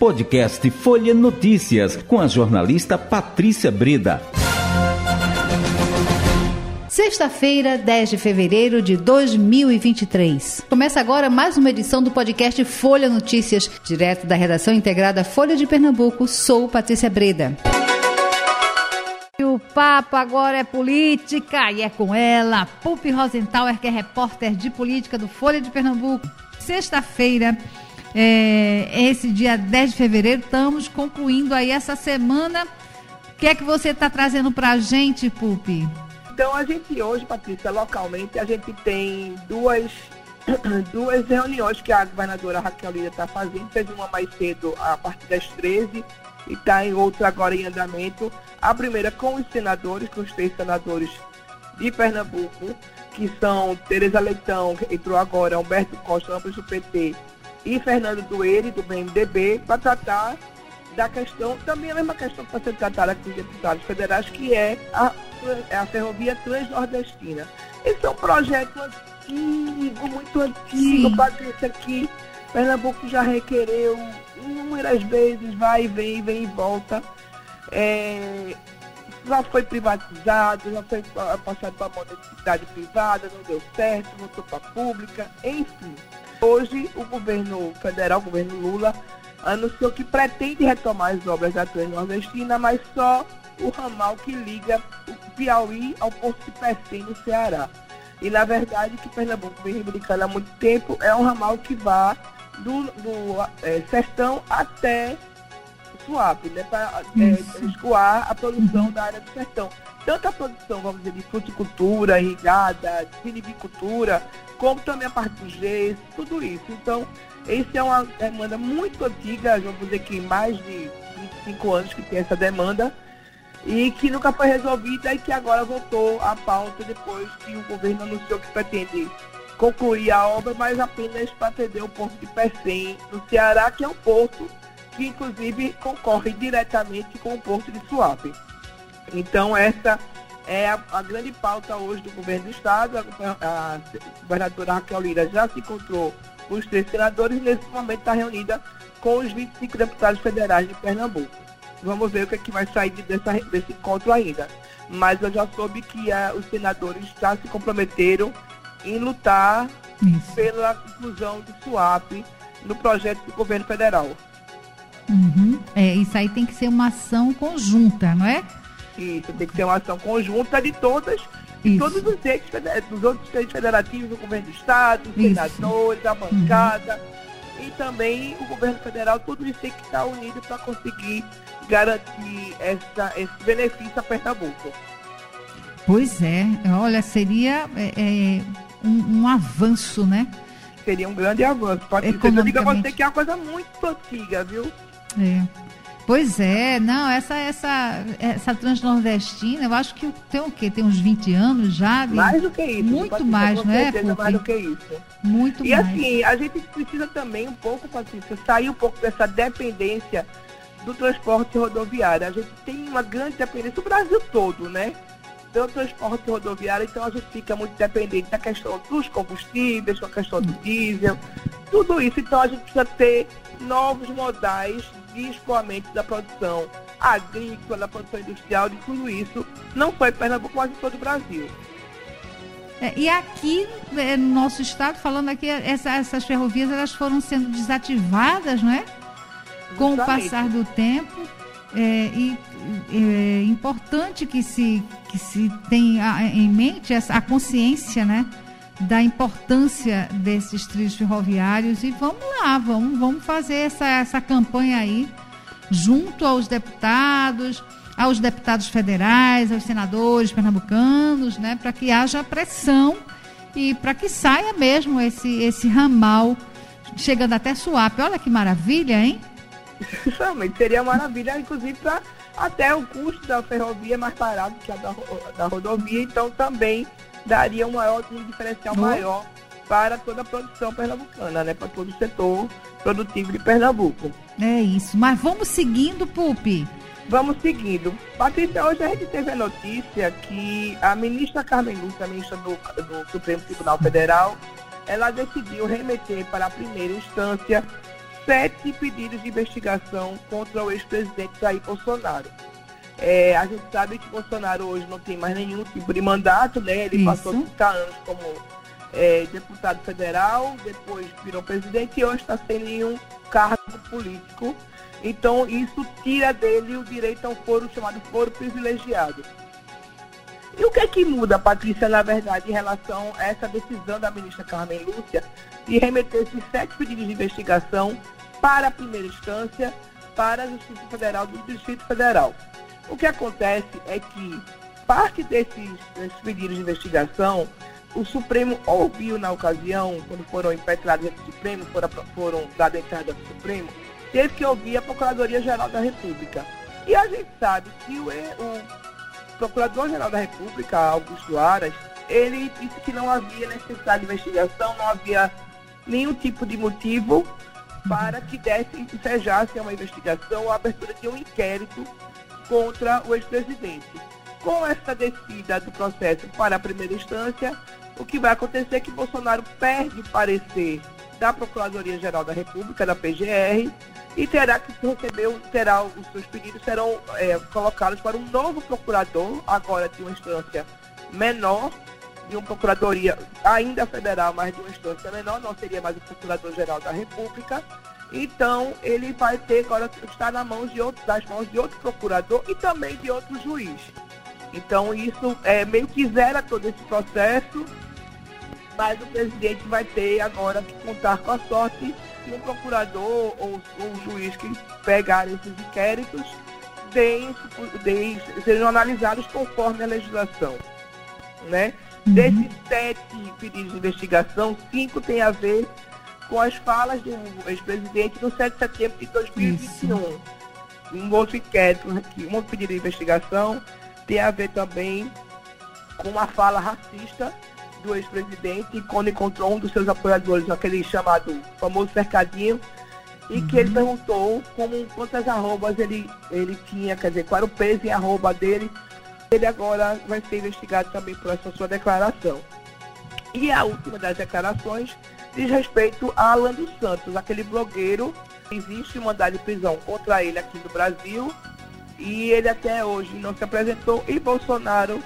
Podcast Folha Notícias, com a jornalista Patrícia Breda. Sexta-feira, 10 de fevereiro de 2023. Começa agora mais uma edição do podcast Folha Notícias, direto da redação integrada Folha de Pernambuco. Sou Patrícia Breda. O papo agora é política e é com ela, Pupi Rosentauer, que é repórter de política do Folha de Pernambuco. Sexta-feira, é, esse dia 10 de fevereiro, estamos concluindo aí essa semana. O que é que você está trazendo para a gente, Pupi? Então, a gente hoje, Patrícia, localmente, a gente tem duas, duas reuniões que a governadora Raquel Lira está fazendo. Fez uma mais cedo, a partir das 13 e está em outra agora em andamento. A primeira com os senadores, com os três senadores de Pernambuco, que são Tereza Leitão, que entrou agora, Humberto Costa, ambos do PT, e Fernando Dueire, do BMDB, para tratar da questão, também a mesma questão que vai ser tratada com os deputados federais, que é a, é a ferrovia transnordestina. Esse é um projeto antigo, muito antigo, Patrícia, que Pernambuco já requereu inúmeras vezes, vai e vem, vem e volta. É, já foi privatizado, já foi passado para a modernidade privada, não deu certo, voltou para a pública, enfim. Hoje o governo federal, o governo Lula, anunciou que pretende retomar as obras da Transnordestina, mas só o ramal que liga o Piauí ao Porto de Pecém, no Ceará. E, na verdade, que Pernambuco vem reivindicando há muito tempo, é um ramal que vá do, do é, sertão até Suape, né, para é, escoar a produção da área do sertão. Tanto a produção, vamos dizer, de fruticultura, irrigada, de vinicultura, como também a parte do gesso, tudo isso. Então, essa é uma demanda muito antiga, vamos dizer que mais de 25 anos que tem essa demanda, e que nunca foi resolvida e que agora voltou à pauta depois que o governo anunciou que pretende concluir a obra, mas apenas para atender o porto de Pecém, no Ceará, que é um porto que inclusive concorre diretamente com o porto de Suape. Então essa é a, a, grande pauta hoje do governo do estado. A, a, a governadora Raquel Lira já se encontrou os três senadores e nesse momento está reunida com os 25 deputados federais de Pernambuco. Vamos ver o que, é que vai sair dessa, desse encontro ainda. Mas eu já soube que uh, os senadores já se comprometeram em lutar isso. pela inclusão do SUAP no projeto do governo federal. Uhum. É, isso aí tem que ser uma ação conjunta, não é? Isso, tem que ser uma ação conjunta de todas e todos os entes, dos outros entes federativos, do governo do Estado, os senadores, a bancada uhum. e também o governo federal, tudo isso tem que estar unido para conseguir garantir essa, esse benefício a Pernambuco. Pois é, olha, seria é, é, um, um, avanço, né? Seria um grande avanço. Pode eu digo a você que é uma coisa muito antiga, viu? É. Pois é, não, essa essa essa transnordestina, eu acho que tem o quê? Tem uns 20 anos já? De... Mais do que isso. Muito mais, não é? Mais do que isso. Muito e mais. E assim, a gente precisa também um pouco, Patrícia, sair um pouco dessa dependência do transporte rodoviário. A gente tem uma grande dependência, o Brasil todo, né? Do transporte rodoviário, então a gente fica muito dependente da questão dos combustíveis, com a questão do diesel, tudo isso. Então a gente precisa ter novos modais de escoamento da produção agrícola, da produção industrial, de tudo isso, não só em Pernambuco, mas em todo o Brasil. É, e aqui é, no nosso estado, falando aqui, essa, essas ferrovias elas foram sendo desativadas, não é? Com Justamente. o passar do tempo. É, e é importante que se, que se tenha em mente essa, a consciência, né? Da importância desses trilhos ferroviários e vamos lá, vamos, vamos fazer essa, essa campanha aí junto aos deputados, aos deputados federais, aos senadores pernambucanos, né, para que haja pressão e para que saia mesmo esse, esse ramal chegando até Suape. Olha que maravilha, hein? Realmente seria maravilha, inclusive para até o custo da ferrovia mais barato que a da, da rodovia, então também daria um maior um diferencial uhum. maior para toda a produção pernambucana, né? Para todo o setor produtivo de Pernambuco. É isso. Mas vamos seguindo, Pupi. Vamos seguindo. Patrícia, hoje a gente teve a notícia que a ministra Carmen Lúcia, a ministra do, do Supremo Tribunal Federal, ela decidiu remeter para a primeira instância sete pedidos de investigação contra o ex-presidente Jair Bolsonaro. É, a gente sabe que Bolsonaro hoje não tem mais nenhum tipo de mandato, né? Ele Isso. passou 30 anos como é, deputado federal, depois virou presidente e hoje está sem nenhum cargo político. Então isso tira dele o direito ao foro chamado foro privilegiado. E o que é que muda, Patrícia, na verdade, em relação a essa decisão da ministra Carmen Lúcia de remeter esses sete pedidos de investigação para a primeira instância, para a Justiça Federal do Distrito Federal? O que acontece é que parte desses, desses pedidos de investigação, o Supremo ouviu na ocasião, quando foram impetrados no Supremo, foram, foram dada entrada do Supremo, teve que ouvir a Procuradoria-Geral da República. E a gente sabe que o, o Procurador-Geral da República, Augusto Aras, ele disse que não havia necessidade de investigação, não havia nenhum tipo de motivo para que desse ensejasse uma investigação ou a abertura de um inquérito contra o ex-presidente. Com essa descida do processo para a primeira instância, o que vai acontecer é que Bolsonaro perde o parecer da Procuradoria-Geral da República, da PGR, e terá que receber, terá os seus pedidos serão é, colocados para um novo procurador, agora de uma instância menor, de uma procuradoria ainda federal, mas de uma instância menor, não seria mais o Procurador-Geral da República, então, ele vai ter agora estar na mão de outro, das mãos de outro procurador e também de outro juiz. Então, isso é, meio que zera todo esse processo, mas o presidente vai ter agora que contar com a sorte que um procurador ou, um juiz que pegar esses inquéritos deem, deem, sejam analisados conforme a legislação. Né? Uhum. Desses sete pedidos de investigação, cinco têm a ver com as falas do ex-presidente no 7 de setembro de 2021. Isso. Um outro inquérito, um outro pedido de investigação tem a ver também com uma fala racista do ex-presidente quando encontrou um dos seus apoiadores, aquele chamado famoso cercadinho, e uhum. que ele uhum. perguntou como, quantas arrobas ele, ele tinha, quer dizer, qual era o peso em arroba dele. Ele agora vai ser investigado também por essa sua declaração. E a última das declarações diz respeito a Alan dos Santos, aquele blogueiro. Existe um mandado de prisão contra ele aqui no Brasil e ele até hoje não se apresentou. E Bolsonaro,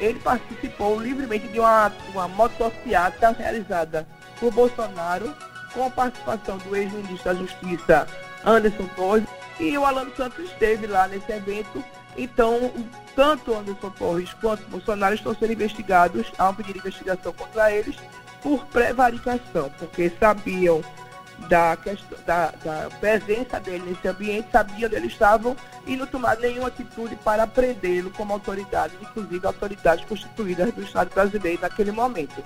ele participou livremente de uma, uma motociata realizada por Bolsonaro com a participação do ex-ministro da Justiça Anderson Torres e o Alan Santos esteve lá nesse evento. Então, tanto Anderson Torres quanto Bolsonaro estão sendo investigados, há um pedido de investigação contra eles por prevaricação, porque sabiam da, questão, da, da, presença dele nesse ambiente, sabiam onde eles estavam e não tomaram nenhuma atitude para prendê-lo como autoridade, inclusive autoridades constituídas do Estado brasileiro naquele momento.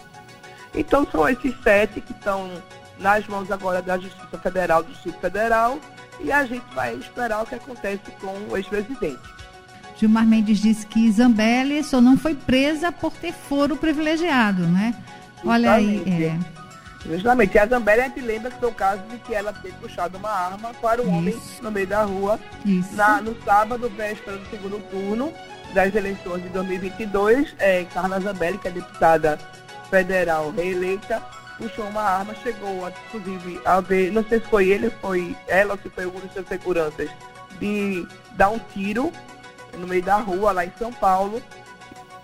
Então são esses sete que estão nas mãos agora da Justiça Federal, do Distrito Federal, e a gente vai esperar o que acontece com o ex-presidente. Gilmar Mendes disse que Zambelli só não foi presa por ter foro privilegiado, né? Olha aí. É. Justamente. E a Zambelli, a gente lembra que foi o caso de que ela ter puxado uma arma para um Isso. homem no meio da rua na, no sábado, véspera do segundo turno das eleições de 2022. É, Carla Zambelli, que é deputada federal reeleita, puxou uma arma, chegou, inclusive, a ver, não sei se foi ele, foi ela ou se foi algum dos seus seguranças, de dar um tiro no meio da rua, lá em São Paulo,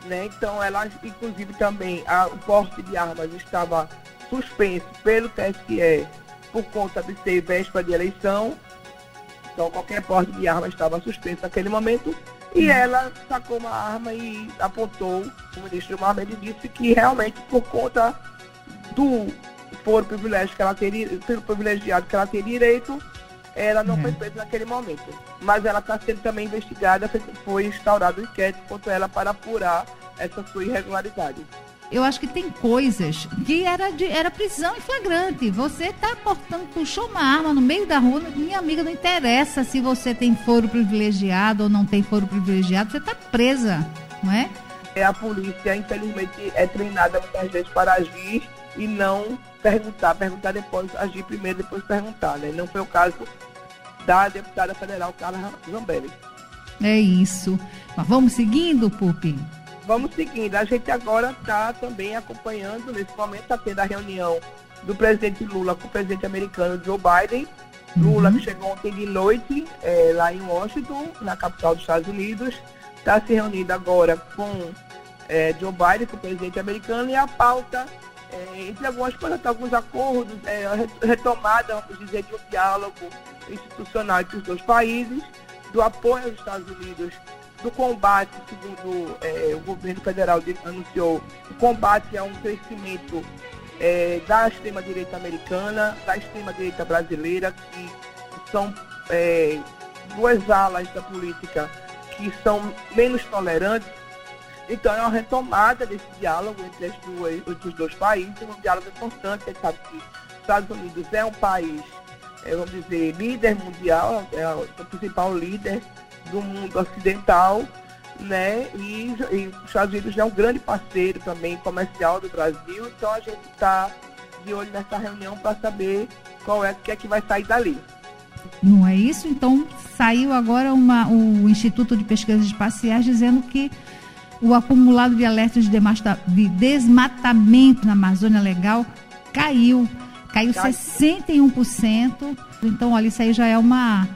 né? Então, ela, inclusive, também, a, o porte de armas estava suspenso pelo TSE por conta de ser véspera de eleição. Então, qualquer porte de arma estava suspenso naquele momento. E uhum. ela sacou uma arma e apontou o ministro Gilmar Mendes disse que realmente, por conta do foro privilégio que ela teria, pelo privilegiado que ela tem direito, ela não uhum. foi presa naquele momento. Mas ela está sendo também investigada, foi instaurado um inquérito contra ela para apurar essa sua irregularidade. Eu acho que tem coisas que era, de, era prisão em flagrante. Você está portando, puxou uma arma no meio da rua, minha amiga, não interessa se você tem foro privilegiado ou não tem foro privilegiado, você está presa, não é? é? A polícia, infelizmente, é treinada muitas vezes para agir e não perguntar, perguntar depois, agir primeiro, depois perguntar, né? Não foi o caso da deputada federal Carla Zambelli. É isso. Mas vamos seguindo, Pupi? Vamos seguindo. A gente agora está também acompanhando, nesse momento está tendo a reunião do presidente Lula com o presidente americano Joe Biden Lula, que chegou ontem de noite é, lá em Washington, na capital dos Estados Unidos, está se reunindo agora com é, Joe Biden, com o presidente americano, e a pauta, é, entre algumas coisas, alguns acordos, é, retomada, vamos dizer, de um diálogo institucional entre os dois países, do apoio aos Estados Unidos, do combate, segundo é, o governo federal anunciou, o combate a um crescimento é, da extrema-direita americana, da extrema-direita brasileira, que são é, duas alas da política que são menos tolerantes. Então é uma retomada desse diálogo entre, as duas, entre os dois países, um diálogo importante. A gente sabe que os Estados Unidos é um país, é, vamos dizer, líder mundial, é o principal líder do mundo ocidental, né? E, e os Estados Unidos é um grande parceiro também comercial do Brasil, então a gente está de olho nessa reunião para saber qual é que é que vai sair dali. Não é isso? Então saiu agora uma, o Instituto de Pesquisas Espaciais dizendo que o acumulado de alertas de, de desmatamento na Amazônia Legal caiu. Caiu 61%. Então, olha, isso aí já é uma,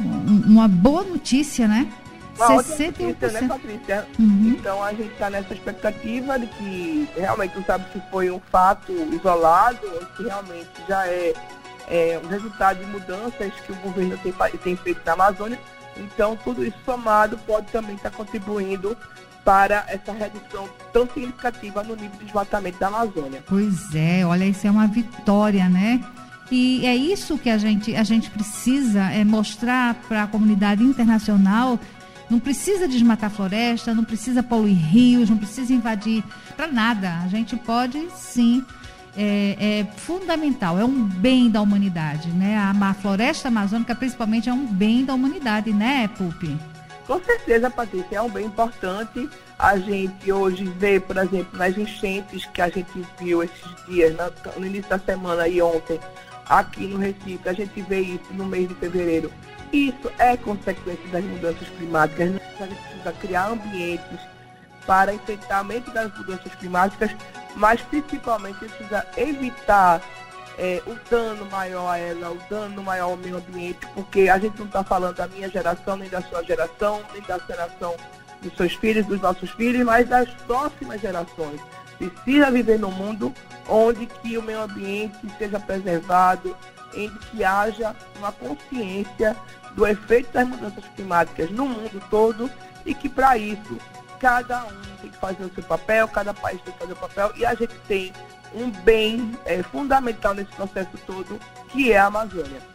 uma boa notícia, né? Uma 61%. Notícia, né, Patrícia? Uhum. Então a gente está nessa expectativa de que realmente não sabe se foi um fato isolado ou se realmente já é, é um resultado de mudanças que o governo tem, tem feito na Amazônia. Então tudo isso somado pode também estar tá contribuindo para essa redução tão significativa no nível de desmatamento da Amazônia. Pois é, olha, isso é uma vitória, né? E é isso que a gente, a gente precisa é mostrar para a comunidade internacional. Não precisa desmatar floresta, não precisa poluir rios, não precisa invadir para nada. A gente pode sim. É, é, fundamental, é um bem da humanidade, né? A floresta amazônica, principalmente, é um bem da humanidade, né, Pupi? Com certeza, Patrícia, é um bem importante. A gente hoje vê, por exemplo, nas enchentes que a gente viu esses dias, no início da semana e ontem, aqui no Recife, a gente vê isso no mês de fevereiro. Isso é consequência das mudanças climáticas. Né? A gente precisa criar ambientes para enfrentamento das mudanças climáticas, mas principalmente precisa evitar é, o dano maior a ela, o dano maior ao meio ambiente, porque a gente não está falando da minha geração, nem da sua geração, nem da geração dos seus filhos, dos nossos filhos, mas das próximas gerações. Precisa viver num mundo onde que o meio ambiente seja preservado, em que haja uma consciência do efeito das mudanças climáticas no mundo todo e que para isso cada um tem que fazer o seu papel, cada país tem que fazer o papel e a gente tem um bem é, fundamental nesse processo todo, que é a Amazônia.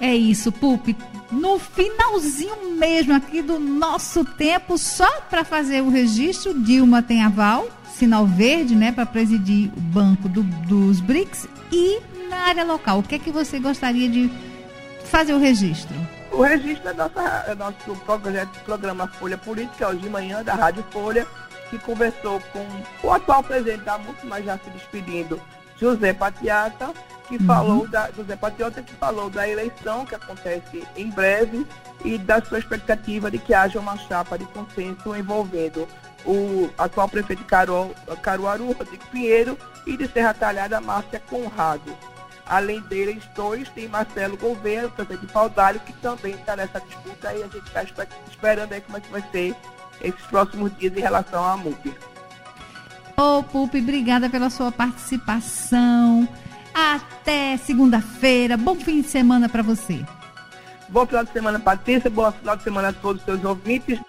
É isso, Pup. No finalzinho mesmo aqui do nosso tempo, só para fazer o registro, Dilma tem aval, sinal verde, né, para presidir o banco do, dos BRICS. E na área local, o que é que você gostaria de fazer o registro? O registro é, nossa, é nosso projeto, programa Folha Política, hoje de manhã, da Rádio Folha, que conversou com o atual presidente da MUC, mas já se despedindo, José Patiata, que uhum. falou da José Patiota, que falou da eleição que acontece em breve e da sua expectativa de que haja uma chapa de consenso envolvendo o atual prefeito de Caru, Caruaru, Rodrigo Pinheiro, e de Serra Talhada, Márcia Conrado. Além deles dois, tem Marcelo Gouveia, prefeito de Paudalho, que também está nessa disputa e a gente está esperando aí como é que vai ser esses próximos dias em relação à MUP. Ô, oh, Pupi, obrigada pela sua participação. Até segunda-feira. Bom fim de semana para você. Bom final de semana, Patrícia. Bom final de semana a todos os seus ouvintes.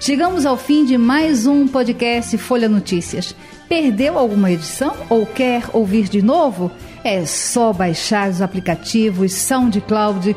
Chegamos ao fim de mais um podcast Folha Notícias. Perdeu alguma edição ou quer ouvir de novo? É só baixar os aplicativos SoundCloud,